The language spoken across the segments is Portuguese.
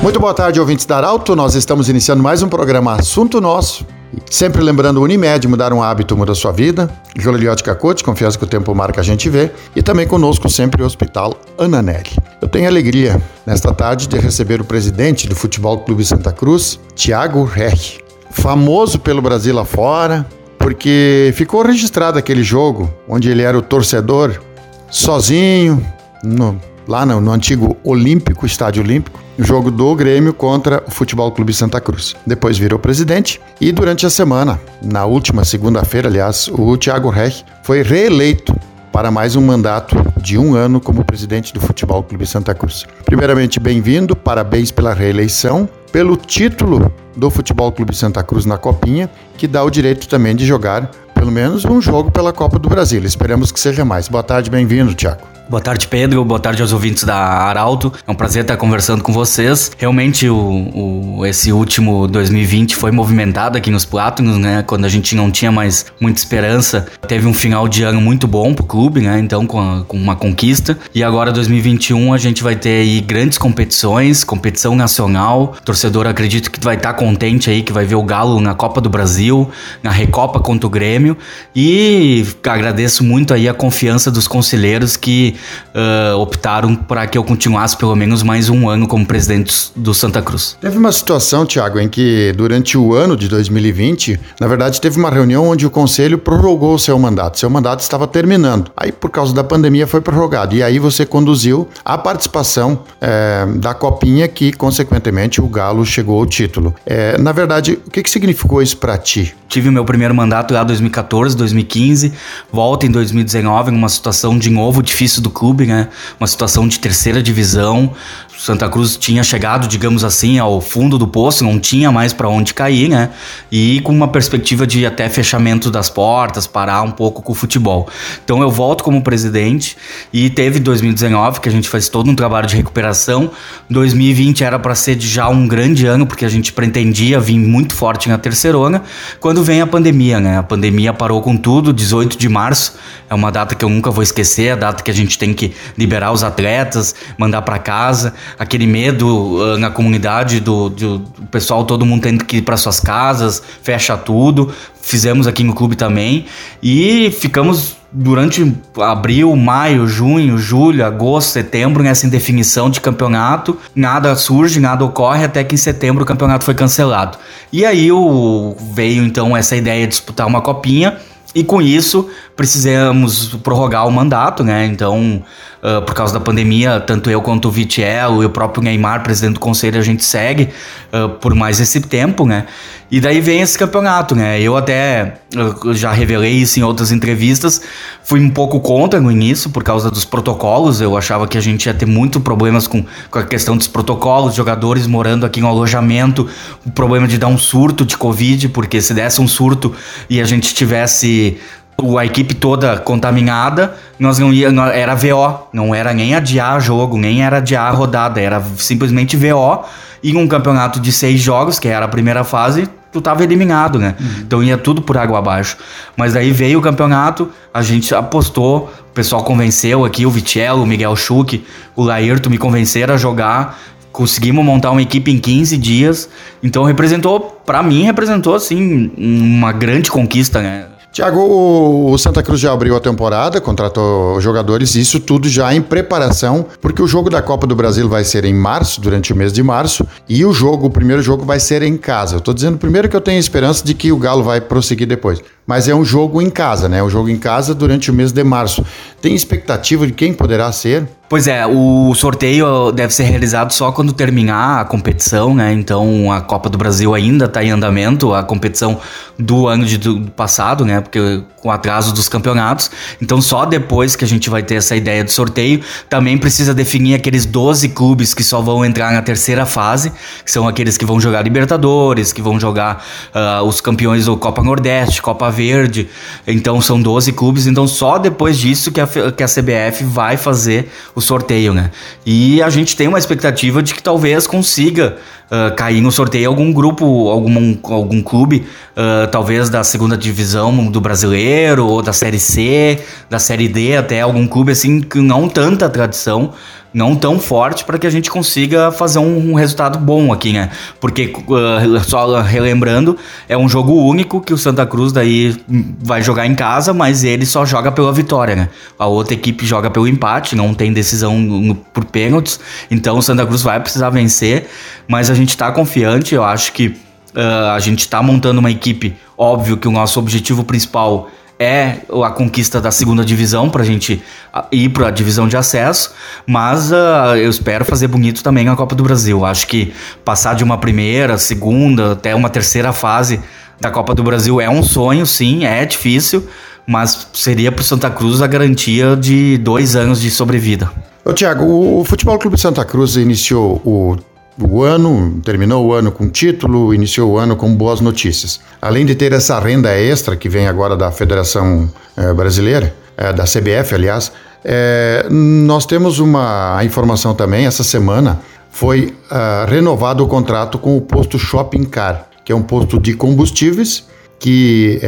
Muito boa tarde, ouvintes da Arauto. Nós estamos iniciando mais um programa Assunto Nosso. Sempre lembrando, Unimed, mudar um hábito muda sua vida. Joliliote Cacote, confiança que o tempo marca a gente vê. E também conosco sempre o Hospital Ananelli. Eu tenho alegria, nesta tarde, de receber o presidente do Futebol Clube Santa Cruz, Thiago Rech. Famoso pelo Brasil afora, porque ficou registrado aquele jogo onde ele era o torcedor sozinho, no, lá no, no antigo Olímpico, Estádio Olímpico, jogo do Grêmio contra o Futebol Clube Santa Cruz. Depois virou presidente e durante a semana, na última segunda-feira, aliás, o Thiago Reich foi reeleito para mais um mandato de um ano como presidente do Futebol Clube Santa Cruz. Primeiramente, bem-vindo, parabéns pela reeleição, pelo título do Futebol Clube Santa Cruz na Copinha, que dá o direito também de jogar pelo menos um jogo pela Copa do Brasil. Esperamos que seja mais. Boa tarde, bem-vindo, Thiago. Boa tarde, Pedro. Boa tarde aos ouvintes da Arauto. É um prazer estar conversando com vocês. Realmente, o, o, esse último 2020 foi movimentado aqui nos Plátanos, né? Quando a gente não tinha mais muita esperança. Teve um final de ano muito bom pro clube, né? Então, com, a, com uma conquista. E agora, 2021, a gente vai ter aí grandes competições, competição nacional. O torcedor acredito que vai estar contente aí, que vai ver o Galo na Copa do Brasil, na Recopa contra o Grêmio. E agradeço muito aí a confiança dos conselheiros que uh, optaram para que eu continuasse pelo menos mais um ano como presidente do Santa Cruz. Teve uma situação, Tiago, em que durante o ano de 2020, na verdade, teve uma reunião onde o conselho prorrogou o seu mandato. Seu mandato estava terminando. Aí, por causa da pandemia, foi prorrogado. E aí você conduziu a participação é, da Copinha, que, consequentemente, o Galo chegou ao título. É, na verdade, o que, que significou isso para ti? Tive o meu primeiro mandato lá em 2014, 2015, volta em 2019, numa situação de novo difícil do clube, né? Uma situação de terceira divisão, Santa Cruz tinha chegado, digamos assim, ao fundo do poço, não tinha mais para onde cair, né? E com uma perspectiva de até fechamento das portas, parar um pouco com o futebol. Então eu volto como presidente e teve 2019 que a gente fez todo um trabalho de recuperação. 2020 era para ser já um grande ano porque a gente pretendia vir muito forte na terceirona. Quando vem a pandemia, né? A pandemia parou com tudo. 18 de março é uma data que eu nunca vou esquecer, a data que a gente tem que liberar os atletas, mandar para casa aquele medo uh, na comunidade do, do, do, pessoal, todo mundo tendo que ir para suas casas, fecha tudo. Fizemos aqui no clube também e ficamos durante abril, maio, junho, julho, agosto, setembro nessa indefinição de campeonato. Nada surge, nada ocorre até que em setembro o campeonato foi cancelado. E aí o, veio então essa ideia de disputar uma copinha e com isso, precisamos prorrogar o mandato, né? Então, uh, por causa da pandemia, tanto eu quanto o Vitiel e o próprio Neymar, presidente do conselho, a gente segue uh, por mais esse tempo, né? E daí vem esse campeonato, né? Eu até uh, já revelei isso em outras entrevistas, fui um pouco contra no início por causa dos protocolos. Eu achava que a gente ia ter muito problemas com, com a questão dos protocolos, jogadores morando aqui no alojamento, o problema de dar um surto de Covid, porque se desse um surto e a gente tivesse a equipe toda contaminada, nós não ia, era VO, não era nem adiar jogo, nem era adiar rodada, era simplesmente VO. E um campeonato de seis jogos, que era a primeira fase, tu tava eliminado, né? Uhum. Então ia tudo por água abaixo. Mas daí veio o campeonato, a gente apostou, o pessoal convenceu aqui, o Vitello, o Miguel Schuch, o Laírto me convenceram a jogar. Conseguimos montar uma equipe em 15 dias. Então representou, para mim, representou assim uma grande conquista, né? Tiago, o Santa Cruz já abriu a temporada, contratou jogadores, isso tudo já em preparação, porque o jogo da Copa do Brasil vai ser em março, durante o mês de março, e o jogo, o primeiro jogo vai ser em casa. Eu tô dizendo primeiro que eu tenho esperança de que o Galo vai prosseguir depois. Mas é um jogo em casa, né? Um jogo em casa durante o mês de março. Tem expectativa de quem poderá ser? Pois é, o sorteio deve ser realizado só quando terminar a competição, né? Então a Copa do Brasil ainda está em andamento, a competição do ano de, do passado, né? Porque com atraso dos campeonatos. Então só depois que a gente vai ter essa ideia de sorteio, também precisa definir aqueles 12 clubes que só vão entrar na terceira fase, que são aqueles que vão jogar Libertadores, que vão jogar uh, os campeões do Copa Nordeste, Copa Verde. Então são 12 clubes, então só depois disso que a, que a CBF vai fazer o sorteio, né? E a gente tem uma expectativa de que talvez consiga uh, cair no sorteio algum grupo, algum, algum clube, uh, talvez da segunda divisão do brasileiro, ou da Série C, da Série D, até algum clube assim que não tanta tradição, não tão forte para que a gente consiga fazer um, um, resultado bom aqui, né? Porque, uh, só relembrando, é um jogo único que o Santa Cruz daí vai jogar em casa, mas ele só joga pela vitória, né? A outra equipe joga pelo empate, não tem decisão no, por pênaltis, então o Santa Cruz vai precisar vencer, mas a gente está confiante, eu acho que uh, a gente está montando uma equipe, óbvio que o nosso objetivo principal é a conquista da segunda divisão para a gente ah, ir para a divisão de acesso, mas uh, eu espero fazer bonito também na Copa do Brasil. Acho que passar de uma primeira, segunda, até uma terceira fase da Copa do Brasil é um sonho, sim, é difícil, mas seria para o Santa Cruz a garantia de dois anos de sobrevida. Tiago, o Futebol Clube Santa Cruz iniciou o o ano, terminou o ano com título, iniciou o ano com boas notícias. Além de ter essa renda extra que vem agora da Federação é, Brasileira, é, da CBF, aliás, é, nós temos uma informação também, essa semana foi uh, renovado o contrato com o posto Shopping Car, que é um posto de combustíveis que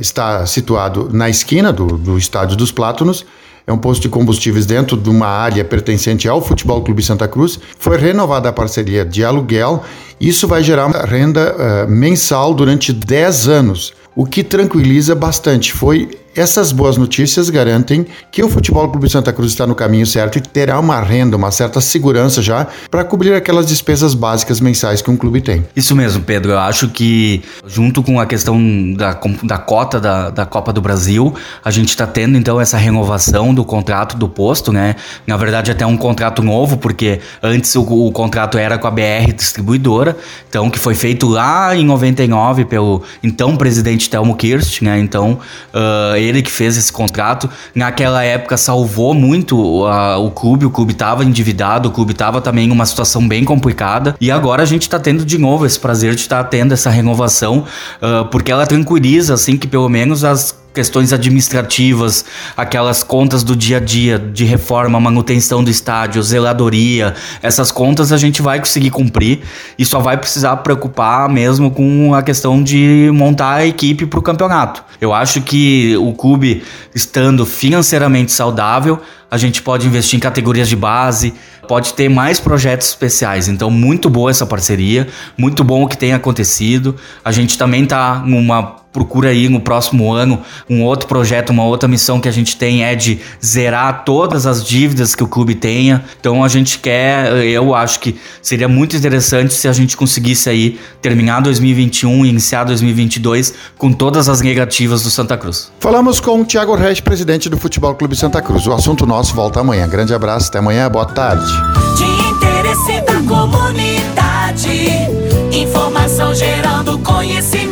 está situado na esquina do, do Estádio dos Plátanos é um posto de combustíveis dentro de uma área pertencente ao Futebol Clube Santa Cruz. Foi renovada a parceria de aluguel. Isso vai gerar uma renda uh, mensal durante 10 anos, o que tranquiliza bastante. Foi essas boas notícias garantem que o Futebol Clube Santa Cruz está no caminho certo e terá uma renda, uma certa segurança já para cobrir aquelas despesas básicas mensais que um clube tem. Isso mesmo, Pedro. Eu acho que, junto com a questão da, da cota da, da Copa do Brasil, a gente está tendo então essa renovação do contrato do posto, né? Na verdade, até um contrato novo, porque antes o, o contrato era com a BR Distribuidora, então que foi feito lá em 99 pelo então presidente Telmo Kirst, né? Então, uh, ele que fez esse contrato. Naquela época salvou muito uh, o clube, o clube estava endividado, o clube estava também em uma situação bem complicada. E agora a gente está tendo de novo esse prazer de estar tá tendo essa renovação, uh, porque ela tranquiliza, assim, que pelo menos as questões administrativas, aquelas contas do dia a dia de reforma, manutenção do estádio, zeladoria, essas contas a gente vai conseguir cumprir e só vai precisar preocupar mesmo com a questão de montar a equipe para o campeonato. Eu acho que o clube estando financeiramente saudável, a gente pode investir em categorias de base, pode ter mais projetos especiais. Então, muito boa essa parceria, muito bom o que tem acontecido. A gente também está numa procura aí no próximo ano um outro projeto, uma outra missão que a gente tem é de zerar todas as dívidas que o clube tenha. Então a gente quer, eu acho que seria muito interessante se a gente conseguisse aí terminar 2021 e iniciar 2022 com todas as negativas do Santa Cruz. Falamos com o Thiago Reis, presidente do Futebol Clube Santa Cruz. O assunto nosso volta amanhã. Grande abraço, até amanhã, boa tarde. De interesse da comunidade, informação gerando conhecimento.